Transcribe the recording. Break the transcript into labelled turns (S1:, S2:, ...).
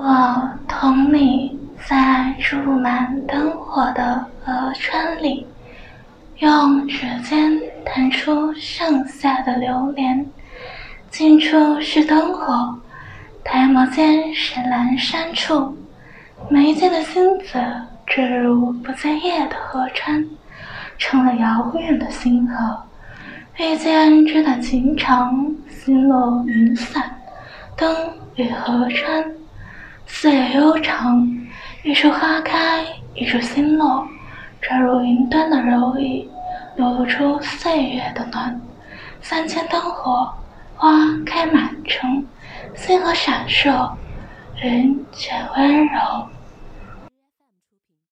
S1: 我同你在注满灯火的河川里，用指尖弹出盛夏的流连。近处是灯火，抬眸间是阑珊处。眉间的星子，坠入不在夜的河川，成了遥远的星河。遇见这段情长，心落云散，灯与河川。岁月悠长，一树花开，一树星落，坠入云端的柔意，流露出岁月的暖。三千灯火，花开满城，星河闪烁，云却温柔。